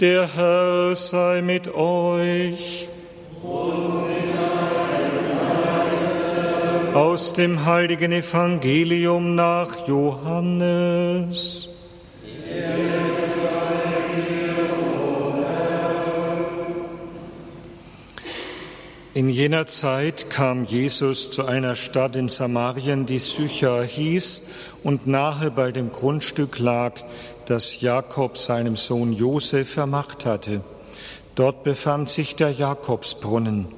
Der Herr sei mit euch. Aus dem heiligen Evangelium nach Johannes. In jener Zeit kam Jesus zu einer Stadt in Samarien, die Sychar hieß und nahe bei dem Grundstück lag, das Jakob seinem Sohn Josef vermacht hatte. Dort befand sich der Jakobsbrunnen.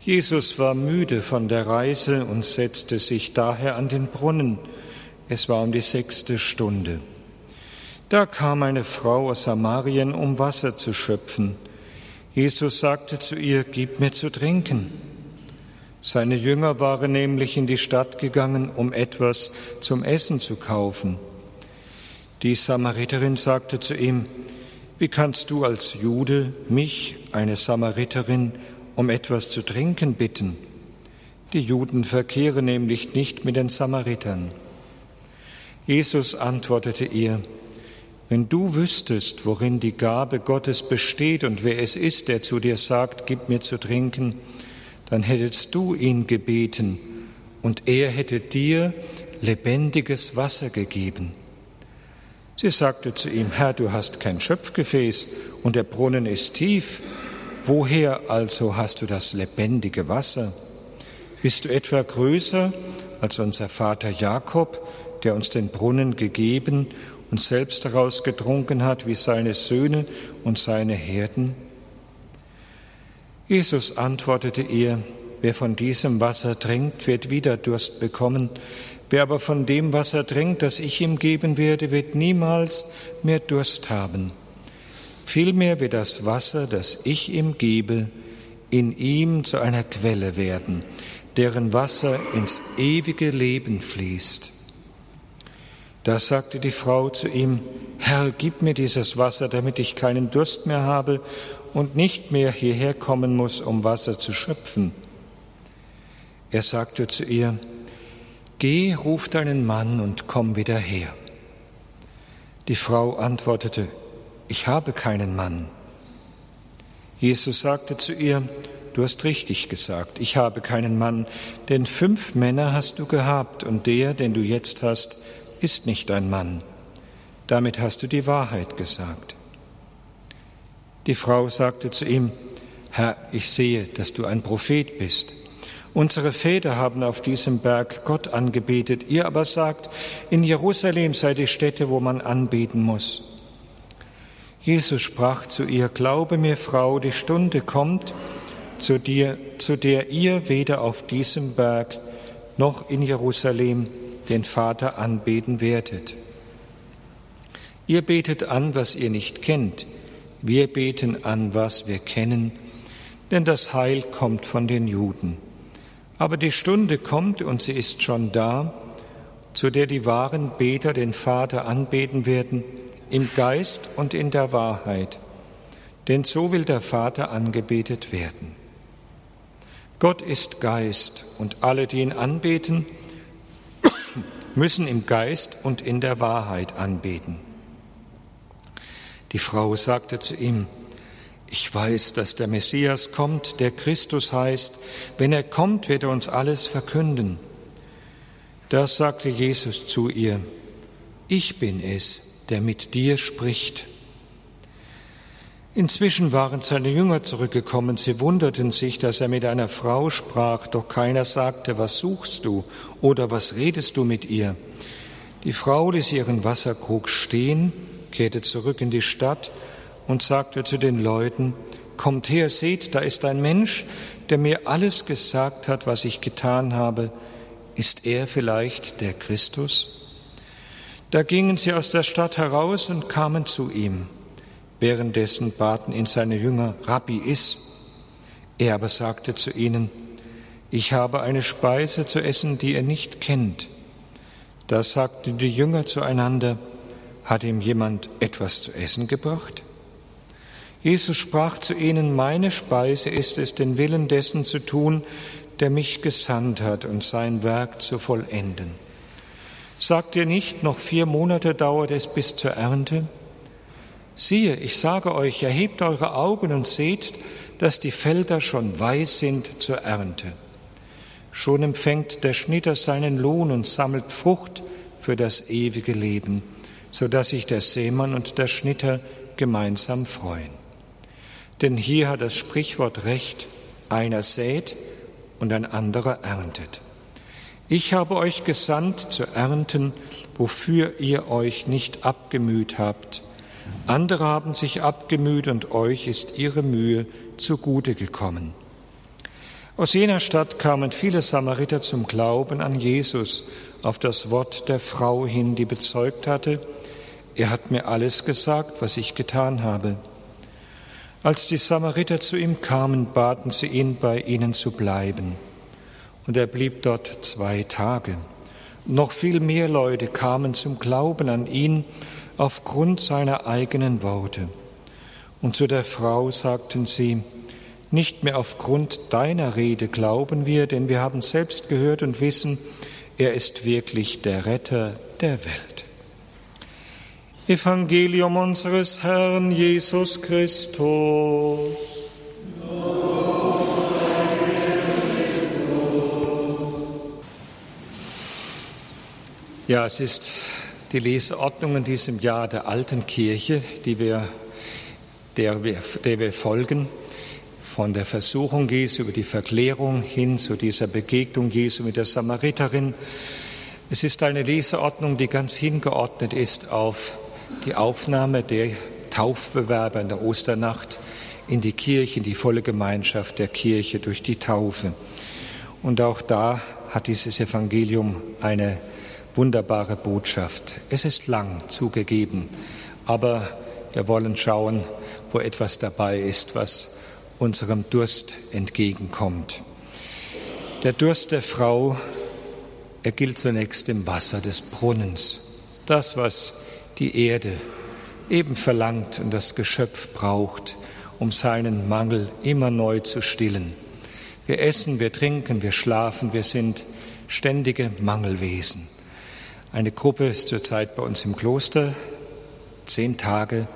Jesus war müde von der Reise und setzte sich daher an den Brunnen. Es war um die sechste Stunde. Da kam eine Frau aus Samarien, um Wasser zu schöpfen. Jesus sagte zu ihr, Gib mir zu trinken. Seine Jünger waren nämlich in die Stadt gegangen, um etwas zum Essen zu kaufen. Die Samariterin sagte zu ihm, Wie kannst du als Jude mich, eine Samariterin, um etwas zu trinken bitten? Die Juden verkehren nämlich nicht mit den Samaritern. Jesus antwortete ihr, wenn du wüsstest, worin die Gabe Gottes besteht und wer es ist, der zu dir sagt, gib mir zu trinken, dann hättest du ihn gebeten und er hätte dir lebendiges Wasser gegeben. Sie sagte zu ihm, Herr, du hast kein Schöpfgefäß und der Brunnen ist tief. Woher also hast du das lebendige Wasser? Bist du etwa größer als unser Vater Jakob, der uns den Brunnen gegeben und selbst daraus getrunken hat wie seine Söhne und seine Herden? Jesus antwortete ihr, wer von diesem Wasser trinkt, wird wieder Durst bekommen, wer aber von dem Wasser trinkt, das ich ihm geben werde, wird niemals mehr Durst haben. Vielmehr wird das Wasser, das ich ihm gebe, in ihm zu einer Quelle werden, deren Wasser ins ewige Leben fließt. Da sagte die Frau zu ihm, Herr, gib mir dieses Wasser, damit ich keinen Durst mehr habe und nicht mehr hierher kommen muss, um Wasser zu schöpfen. Er sagte zu ihr, Geh, ruf deinen Mann und komm wieder her. Die Frau antwortete, Ich habe keinen Mann. Jesus sagte zu ihr, Du hast richtig gesagt, ich habe keinen Mann, denn fünf Männer hast du gehabt und der, den du jetzt hast, ist nicht ein Mann. Damit hast du die Wahrheit gesagt. Die Frau sagte zu ihm, Herr, ich sehe, dass du ein Prophet bist. Unsere Väter haben auf diesem Berg Gott angebetet, ihr aber sagt, in Jerusalem sei die Stätte, wo man anbeten muss. Jesus sprach zu ihr, Glaube mir, Frau, die Stunde kommt, zu, dir, zu der ihr weder auf diesem Berg noch in Jerusalem den Vater anbeten werdet. Ihr betet an, was ihr nicht kennt. Wir beten an, was wir kennen, denn das Heil kommt von den Juden. Aber die Stunde kommt, und sie ist schon da, zu der die wahren Beter den Vater anbeten werden, im Geist und in der Wahrheit. Denn so will der Vater angebetet werden. Gott ist Geist, und alle, die ihn anbeten, müssen im Geist und in der Wahrheit anbeten. Die Frau sagte zu ihm, ich weiß, dass der Messias kommt, der Christus heißt. Wenn er kommt, wird er uns alles verkünden. Da sagte Jesus zu ihr, ich bin es, der mit dir spricht. Inzwischen waren seine Jünger zurückgekommen. Sie wunderten sich, dass er mit einer Frau sprach, doch keiner sagte, was suchst du oder was redest du mit ihr? Die Frau ließ ihren Wasserkrug stehen, kehrte zurück in die Stadt und sagte zu den Leuten, Kommt her, seht, da ist ein Mensch, der mir alles gesagt hat, was ich getan habe. Ist er vielleicht der Christus? Da gingen sie aus der Stadt heraus und kamen zu ihm. Währenddessen baten ihn seine Jünger, Rabbi, iss. Er aber sagte zu ihnen, ich habe eine Speise zu essen, die ihr nicht kennt. Da sagten die Jünger zueinander, hat ihm jemand etwas zu essen gebracht? Jesus sprach zu ihnen, meine Speise ist es, den Willen dessen zu tun, der mich gesandt hat und sein Werk zu vollenden. Sagt ihr nicht, noch vier Monate dauert es bis zur Ernte? Siehe, ich sage euch, erhebt eure Augen und seht, dass die Felder schon weiß sind zur Ernte. Schon empfängt der Schnitter seinen Lohn und sammelt Frucht für das ewige Leben, so dass sich der Seemann und der Schnitter gemeinsam freuen. Denn hier hat das Sprichwort recht, einer sät und ein anderer erntet. Ich habe euch gesandt zu ernten, wofür ihr euch nicht abgemüht habt, andere haben sich abgemüht und euch ist ihre Mühe zugute gekommen. Aus jener Stadt kamen viele Samariter zum Glauben an Jesus auf das Wort der Frau hin, die bezeugt hatte, er hat mir alles gesagt, was ich getan habe. Als die Samariter zu ihm kamen, baten sie ihn, bei ihnen zu bleiben. Und er blieb dort zwei Tage. Noch viel mehr Leute kamen zum Glauben an ihn aufgrund seiner eigenen Worte. Und zu der Frau sagten sie, nicht mehr aufgrund deiner Rede glauben wir, denn wir haben selbst gehört und wissen, er ist wirklich der Retter der Welt. Evangelium unseres Herrn Jesus Christus. Ja, es ist die Leseordnung in diesem Jahr der alten Kirche, die wir, der, wir, der wir folgen, von der Versuchung Jesu über die Verklärung hin zu dieser Begegnung Jesu mit der Samariterin. Es ist eine Leseordnung, die ganz hingeordnet ist auf die Aufnahme der Taufbewerber in der Osternacht in die Kirche, in die volle Gemeinschaft der Kirche durch die Taufe. Und auch da hat dieses Evangelium eine wunderbare Botschaft. Es ist lang zugegeben, aber wir wollen schauen, wo etwas dabei ist, was unserem Durst entgegenkommt. Der Durst der Frau, er gilt zunächst im Wasser des Brunnens. Das, was die Erde eben verlangt und das Geschöpf braucht, um seinen Mangel immer neu zu stillen. Wir essen, wir trinken, wir schlafen, wir sind ständige Mangelwesen. Eine Gruppe ist zurzeit bei uns im Kloster. Zehn Tage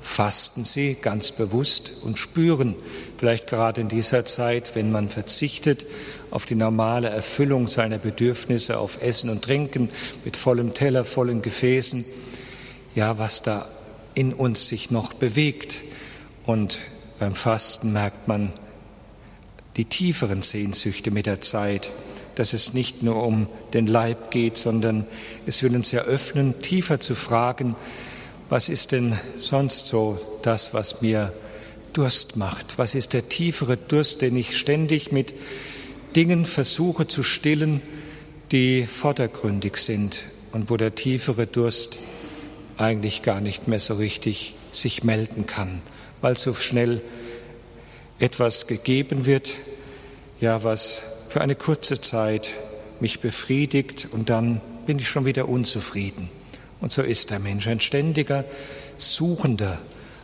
fasten sie ganz bewusst und spüren vielleicht gerade in dieser Zeit, wenn man verzichtet auf die normale Erfüllung seiner Bedürfnisse, auf Essen und Trinken mit vollem Teller, vollen Gefäßen, ja, was da in uns sich noch bewegt. Und beim Fasten merkt man die tieferen Sehnsüchte mit der Zeit dass es nicht nur um den Leib geht, sondern es will uns eröffnen, tiefer zu fragen, was ist denn sonst so das, was mir Durst macht? Was ist der tiefere Durst, den ich ständig mit Dingen versuche zu stillen, die vordergründig sind und wo der tiefere Durst eigentlich gar nicht mehr so richtig sich melden kann, weil so schnell etwas gegeben wird, ja, was für eine kurze Zeit mich befriedigt und dann bin ich schon wieder unzufrieden. Und so ist der Mensch ein ständiger Suchender,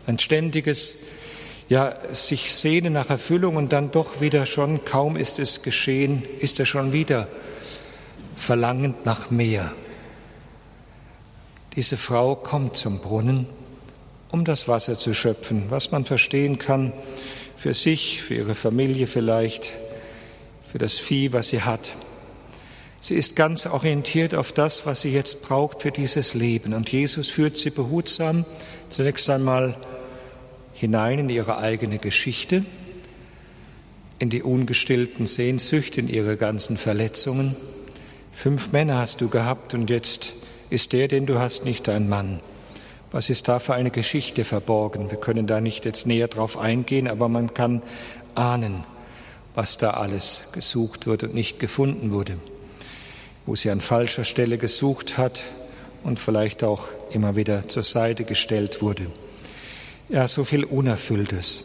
ein ständiges, ja, sich sehnen nach Erfüllung und dann doch wieder schon, kaum ist es geschehen, ist er schon wieder verlangend nach mehr. Diese Frau kommt zum Brunnen, um das Wasser zu schöpfen, was man verstehen kann, für sich, für ihre Familie vielleicht, für das Vieh, was sie hat. Sie ist ganz orientiert auf das, was sie jetzt braucht für dieses Leben. Und Jesus führt sie behutsam zunächst einmal hinein in ihre eigene Geschichte, in die ungestillten Sehnsüchte, in ihre ganzen Verletzungen. Fünf Männer hast du gehabt und jetzt ist der, den du hast, nicht dein Mann. Was ist da für eine Geschichte verborgen? Wir können da nicht jetzt näher drauf eingehen, aber man kann ahnen, was da alles gesucht wurde und nicht gefunden wurde, wo sie an falscher Stelle gesucht hat und vielleicht auch immer wieder zur Seite gestellt wurde. Ja, so viel Unerfülltes.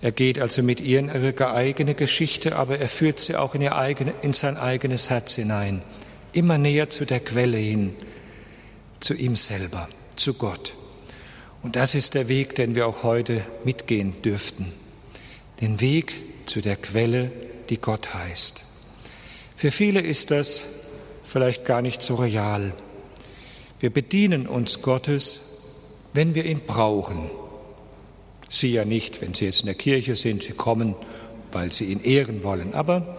Er geht also mit ihr in ihre eigene Geschichte, aber er führt sie auch in, ihr eigene, in sein eigenes Herz hinein, immer näher zu der Quelle hin, zu ihm selber, zu Gott. Und das ist der Weg, den wir auch heute mitgehen dürften. Den Weg zu der Quelle, die Gott heißt. Für viele ist das vielleicht gar nicht so real. Wir bedienen uns Gottes wenn wir ihn brauchen. Sie ja nicht, wenn Sie jetzt in der Kirche sind, Sie kommen, weil Sie ihn ehren wollen. Aber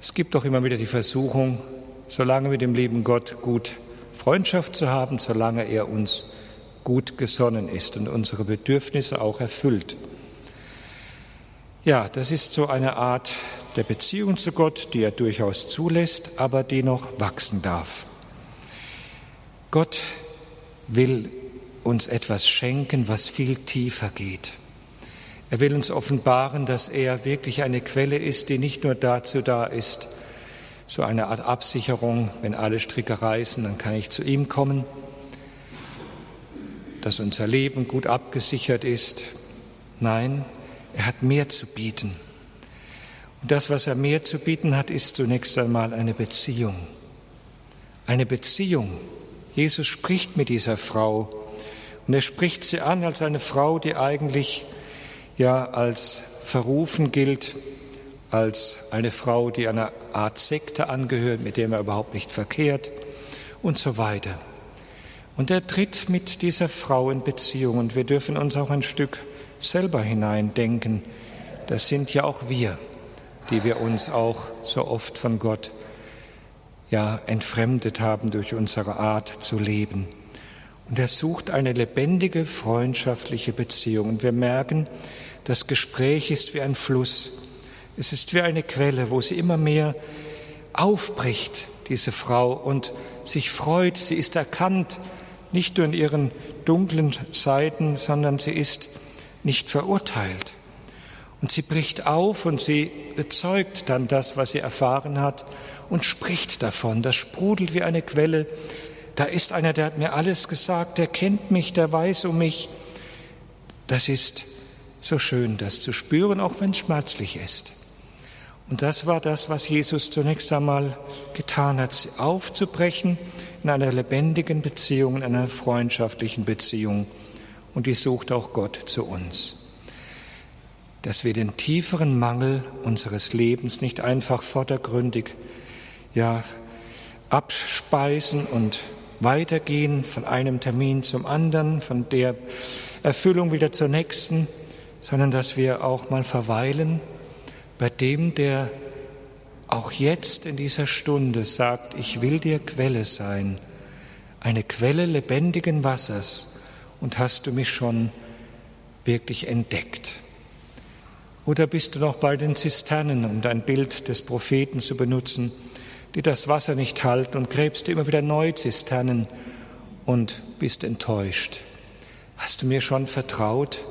es gibt doch immer wieder die Versuchung, solange mit dem lieben Gott gut Freundschaft zu haben, solange er uns gut gesonnen ist und unsere Bedürfnisse auch erfüllt. Ja, das ist so eine Art der Beziehung zu Gott, die er durchaus zulässt, aber die noch wachsen darf. Gott will uns etwas schenken, was viel tiefer geht. Er will uns offenbaren, dass er wirklich eine Quelle ist, die nicht nur dazu da ist, so eine Art Absicherung, wenn alle Stricke reißen, dann kann ich zu ihm kommen, dass unser Leben gut abgesichert ist. Nein, er hat mehr zu bieten. Und das, was er mehr zu bieten hat, ist zunächst einmal eine Beziehung. Eine Beziehung. Jesus spricht mit dieser Frau und er spricht sie an als eine Frau, die eigentlich ja als verrufen gilt, als eine Frau, die einer Art Sekte angehört, mit der er überhaupt nicht verkehrt und so weiter. Und er tritt mit dieser Frau in Beziehung und wir dürfen uns auch ein Stück selber hineindenken. Das sind ja auch wir, die wir uns auch so oft von Gott ja entfremdet haben durch unsere Art zu leben. Und er sucht eine lebendige, freundschaftliche Beziehung. Und wir merken, das Gespräch ist wie ein Fluss. Es ist wie eine Quelle, wo sie immer mehr aufbricht, diese Frau, und sich freut. Sie ist erkannt, nicht nur in ihren dunklen Seiten, sondern sie ist nicht verurteilt. Und sie bricht auf und sie bezeugt dann das, was sie erfahren hat und spricht davon. Das sprudelt wie eine Quelle. Da ist einer, der hat mir alles gesagt, der kennt mich, der weiß um mich. Das ist so schön, das zu spüren, auch wenn es schmerzlich ist. Und das war das, was Jesus zunächst einmal getan hat, aufzubrechen in einer lebendigen Beziehung, in einer freundschaftlichen Beziehung. Und die sucht auch Gott zu uns. Dass wir den tieferen Mangel unseres Lebens nicht einfach vordergründig ja, abspeisen und weitergehen von einem Termin zum anderen, von der Erfüllung wieder zur nächsten, sondern dass wir auch mal verweilen bei dem, der auch jetzt in dieser Stunde sagt, ich will dir Quelle sein, eine Quelle lebendigen Wassers, und hast du mich schon wirklich entdeckt? Oder bist du noch bei den Zisternen, um dein Bild des Propheten zu benutzen, die das Wasser nicht halten und gräbst immer wieder neu Zisternen und bist enttäuscht? Hast du mir schon vertraut?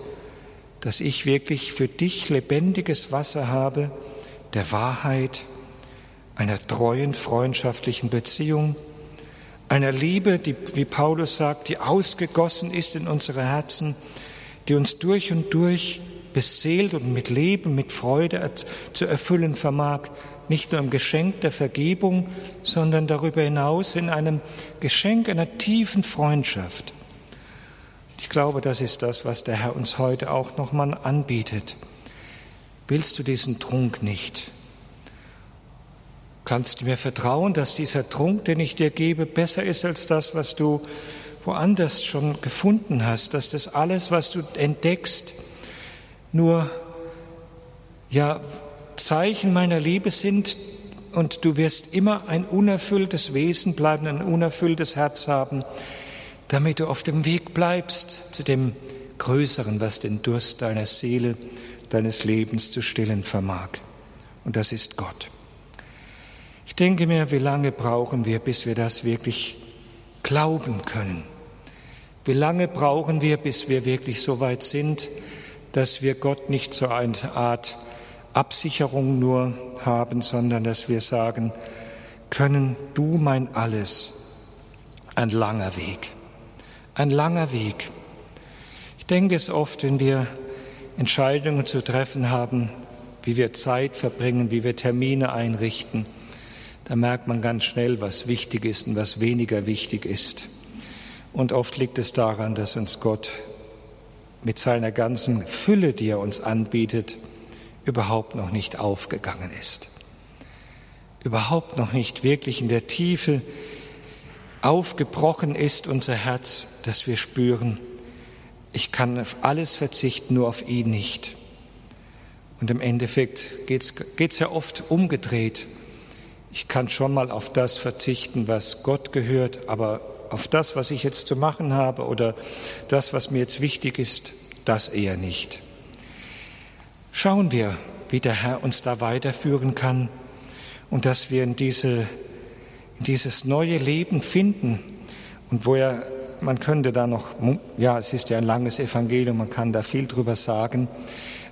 dass ich wirklich für dich lebendiges Wasser habe, der Wahrheit, einer treuen freundschaftlichen Beziehung, einer Liebe, die, wie Paulus sagt, die ausgegossen ist in unsere Herzen, die uns durch und durch beseelt und mit Leben, mit Freude zu erfüllen vermag, nicht nur im Geschenk der Vergebung, sondern darüber hinaus in einem Geschenk einer tiefen Freundschaft. Ich glaube, das ist das, was der Herr uns heute auch nochmal anbietet. Willst du diesen Trunk nicht? Kannst mir vertrauen, dass dieser Trunk, den ich dir gebe, besser ist als das, was du woanders schon gefunden hast, dass das alles, was du entdeckst, nur ja Zeichen meiner Liebe sind und du wirst immer ein unerfülltes Wesen bleiben, ein unerfülltes Herz haben, damit du auf dem Weg bleibst zu dem Größeren, was den Durst deiner Seele, deines Lebens zu stillen vermag. Und das ist Gott. Ich denke mir, wie lange brauchen wir, bis wir das wirklich glauben können? Wie lange brauchen wir, bis wir wirklich so weit sind, dass wir Gott nicht so eine Art Absicherung nur haben, sondern dass wir sagen, können du mein alles, ein langer Weg ein langer Weg. Ich denke es oft, wenn wir Entscheidungen zu treffen haben, wie wir Zeit verbringen, wie wir Termine einrichten, da merkt man ganz schnell, was wichtig ist und was weniger wichtig ist. Und oft liegt es daran, dass uns Gott mit seiner ganzen Fülle, die er uns anbietet, überhaupt noch nicht aufgegangen ist. Überhaupt noch nicht wirklich in der Tiefe aufgebrochen ist unser Herz, dass wir spüren, ich kann auf alles verzichten, nur auf ihn nicht. Und im Endeffekt geht es ja oft umgedreht. Ich kann schon mal auf das verzichten, was Gott gehört, aber auf das, was ich jetzt zu machen habe oder das, was mir jetzt wichtig ist, das eher nicht. Schauen wir, wie der Herr uns da weiterführen kann und dass wir in, diese, in dieses neue Leben finden und wo er, man könnte da noch, ja, es ist ja ein langes Evangelium, man kann da viel drüber sagen,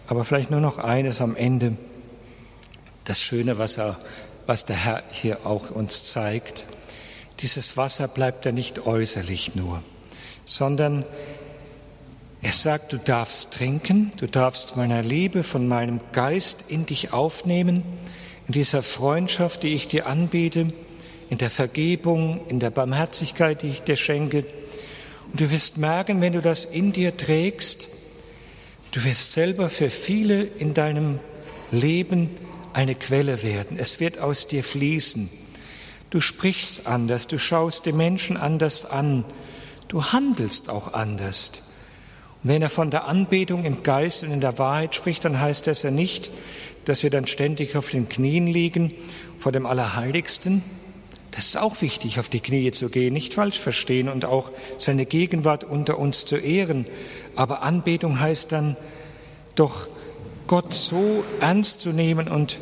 aber vielleicht nur noch eines am Ende. Das Schöne, was, er, was der Herr hier auch uns zeigt. Dieses Wasser bleibt ja nicht äußerlich nur, sondern er sagt, du darfst trinken, du darfst meiner Liebe von meinem Geist in dich aufnehmen, in dieser Freundschaft, die ich dir anbiete, in der Vergebung, in der Barmherzigkeit, die ich dir schenke. Und du wirst merken, wenn du das in dir trägst, du wirst selber für viele in deinem Leben eine Quelle werden. Es wird aus dir fließen. Du sprichst anders, du schaust die Menschen anders an, du handelst auch anders. Und wenn er von der Anbetung im Geist und in der Wahrheit spricht, dann heißt das ja nicht, dass wir dann ständig auf den Knien liegen vor dem Allerheiligsten. Das ist auch wichtig, auf die Knie zu gehen, nicht falsch verstehen und auch seine Gegenwart unter uns zu ehren. Aber Anbetung heißt dann doch, Gott so ernst zu nehmen und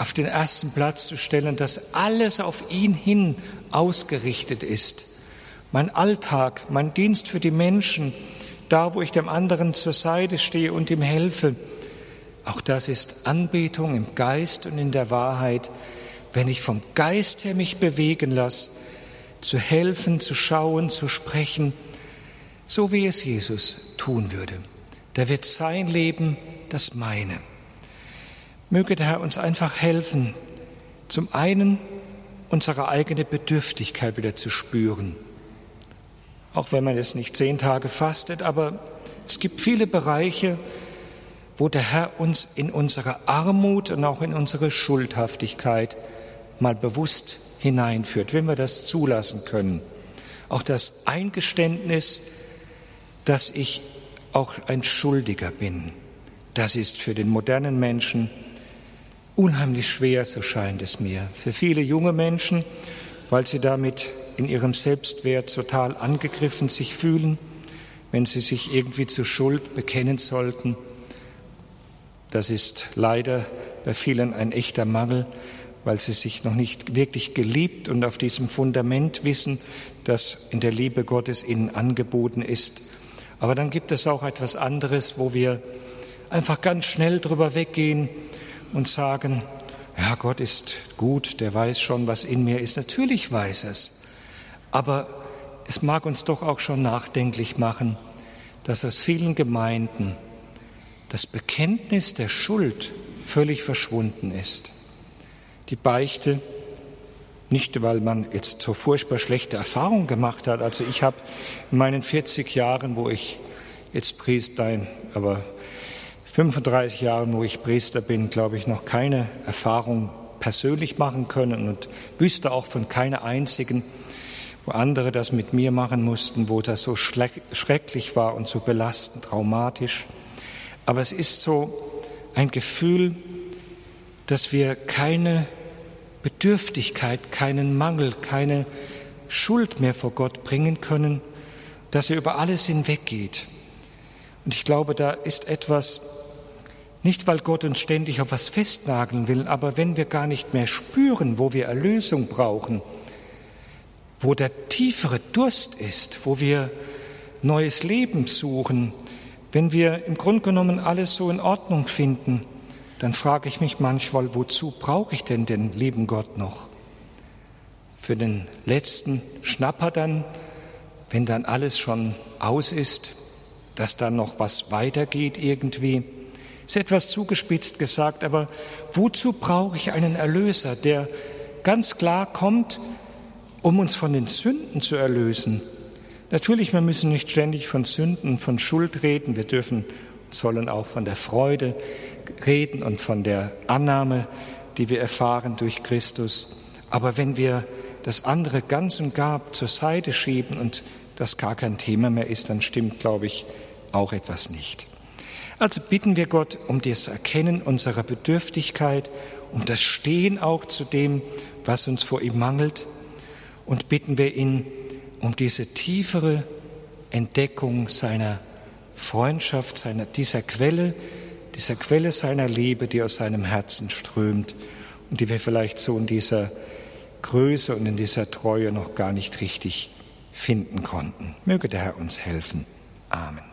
auf den ersten Platz zu stellen, dass alles auf ihn hin ausgerichtet ist. Mein Alltag, mein Dienst für die Menschen, da wo ich dem anderen zur Seite stehe und ihm helfe. Auch das ist Anbetung im Geist und in der Wahrheit, wenn ich vom Geist her mich bewegen lasse, zu helfen, zu schauen, zu sprechen, so wie es Jesus tun würde. Da wird sein Leben das meine. Möge der Herr uns einfach helfen, zum einen unsere eigene Bedürftigkeit wieder zu spüren auch wenn man es nicht zehn Tage fastet, aber es gibt viele Bereiche, wo der Herr uns in unsere Armut und auch in unsere Schuldhaftigkeit mal bewusst hineinführt, wenn wir das zulassen können. Auch das Eingeständnis, dass ich auch ein Schuldiger bin, das ist für den modernen Menschen unheimlich schwer, so scheint es mir. Für viele junge Menschen, weil sie damit in ihrem Selbstwert total angegriffen sich fühlen, wenn sie sich irgendwie zur Schuld bekennen sollten. Das ist leider bei vielen ein echter Mangel, weil sie sich noch nicht wirklich geliebt und auf diesem Fundament wissen, das in der Liebe Gottes ihnen angeboten ist. Aber dann gibt es auch etwas anderes, wo wir einfach ganz schnell drüber weggehen und sagen, ja, Gott ist gut, der weiß schon, was in mir ist. Natürlich weiß es. Aber es mag uns doch auch schon nachdenklich machen, dass aus vielen Gemeinden das Bekenntnis der Schuld völlig verschwunden ist. Die Beichte, nicht weil man jetzt so furchtbar schlechte Erfahrungen gemacht hat. Also ich habe in meinen 40 Jahren, wo ich jetzt Priester, aber 35 Jahren, wo ich Priester bin, glaube ich, noch keine Erfahrung persönlich machen können und wüsste auch von keiner einzigen, wo andere das mit mir machen mussten, wo das so schrecklich war und so belastend, traumatisch. Aber es ist so ein Gefühl, dass wir keine Bedürftigkeit, keinen Mangel, keine Schuld mehr vor Gott bringen können, dass er über alles hinweggeht. Und ich glaube, da ist etwas, nicht weil Gott uns ständig auf was festnageln will, aber wenn wir gar nicht mehr spüren, wo wir Erlösung brauchen, wo der tiefere Durst ist, wo wir neues Leben suchen, wenn wir im Grunde genommen alles so in Ordnung finden, dann frage ich mich manchmal, wozu brauche ich denn den lieben Gott noch? Für den letzten Schnapper dann, wenn dann alles schon aus ist, dass dann noch was weitergeht irgendwie. Ist etwas zugespitzt gesagt, aber wozu brauche ich einen Erlöser, der ganz klar kommt, um uns von den Sünden zu erlösen. Natürlich, wir müssen nicht ständig von Sünden, von Schuld reden. Wir dürfen, sollen auch von der Freude reden und von der Annahme, die wir erfahren durch Christus. Aber wenn wir das andere ganz und gar zur Seite schieben und das gar kein Thema mehr ist, dann stimmt, glaube ich, auch etwas nicht. Also bitten wir Gott um das Erkennen unserer Bedürftigkeit, um das Stehen auch zu dem, was uns vor ihm mangelt und bitten wir ihn um diese tiefere Entdeckung seiner Freundschaft, seiner, dieser Quelle, dieser Quelle seiner Liebe, die aus seinem Herzen strömt und die wir vielleicht so in dieser Größe und in dieser Treue noch gar nicht richtig finden konnten. Möge der Herr uns helfen. Amen.